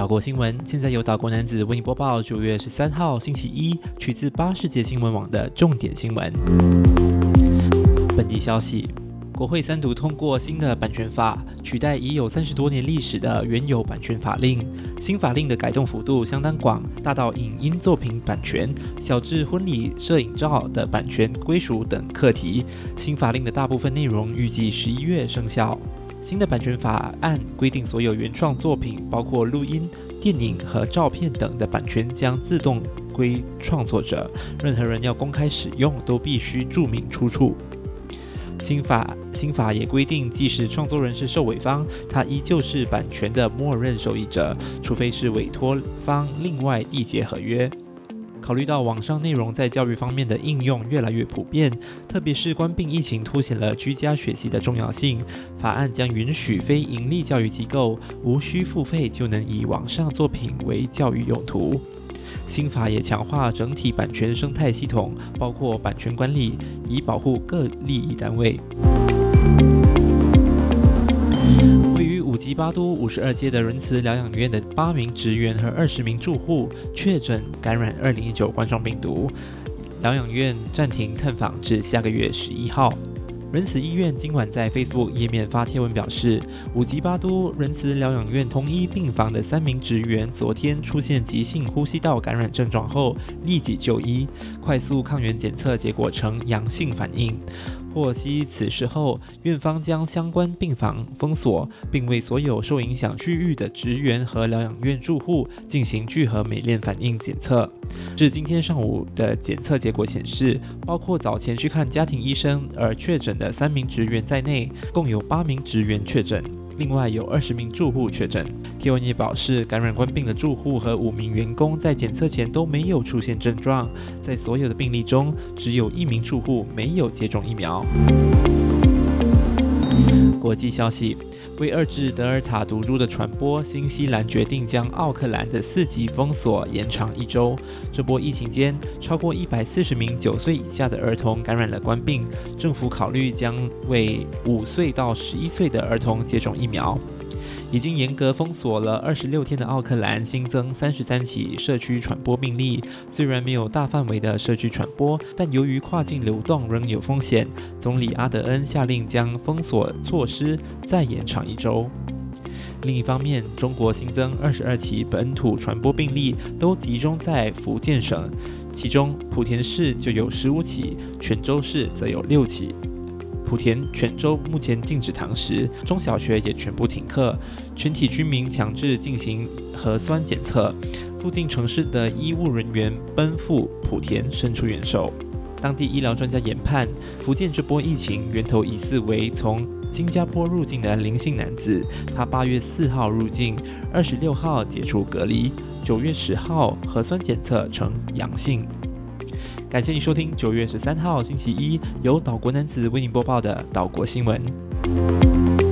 岛国新闻现在由岛国男子为你播报。九月十三号星期一，取自八世界新闻网的重点新闻。本地消息：国会三读通过新的版权法，取代已有三十多年历史的原有版权法令。新法令的改动幅度相当广，大到影音作品版权，小至婚礼摄影照的版权归属等课题。新法令的大部分内容预计十一月生效。新的版权法案规定，所有原创作品，包括录音、电影和照片等的版权，将自动归创作者。任何人要公开使用，都必须注明出处。新法新法也规定，即使创作人是受委方，他依旧是版权的默认受益者，除非是委托方另外缔结合约。考虑到网上内容在教育方面的应用越来越普遍，特别是冠病疫情凸显了居家学习的重要性，法案将允许非营利教育机构无需付费就能以网上作品为教育用途。新法也强化整体版权生态系统，包括版权管理，以保护各利益单位。吉巴都五十二街的仁慈疗养院的八名职员和二十名住户确诊感染二零一九冠状病毒，疗养院暂停探访至下个月十一号。仁慈医院今晚在 Facebook 页面发贴文表示，五级八都仁慈疗养院同一病房的三名职员昨天出现急性呼吸道感染症状后立即就医，快速抗原检测结果呈阳性反应。获悉此事后，院方将相关病房封锁，并为所有受影响区域的职员和疗养院住户进行聚合酶链反应检测。至今天上午的检测结果显示，包括早前去看家庭医生而确诊的三名职员在内，共有八名职员确诊。另外有二十名住户确诊。贴文也表示，感染官病的住户和五名员工在检测前都没有出现症状。在所有的病例中，只有一名住户没有接种疫苗。国际消息。为遏制德尔塔毒株的传播，新西兰决定将奥克兰的四级封锁延长一周。这波疫情间，超过一百四十名九岁以下的儿童感染了冠病，政府考虑将为五岁到十一岁的儿童接种疫苗。已经严格封锁了二十六天的奥克兰新增三十三起社区传播病例，虽然没有大范围的社区传播，但由于跨境流动仍有风险，总理阿德恩下令将封锁措施再延长一周。另一方面，中国新增二十二起本土传播病例，都集中在福建省，其中莆田市就有十五起，泉州市则有六起。莆田、泉州目前禁止堂食，中小学也全部停课，全体居民强制进行核酸检测。附近城市的医务人员奔赴莆田伸出援手。当地医疗专家研判，福建这波疫情源头疑似为从新加坡入境的林姓男子，他八月四号入境，二十六号解除隔离，九月十号核酸检测呈阳性。感谢你收听九月十三号星期一由岛国男子为您播报的岛国新闻。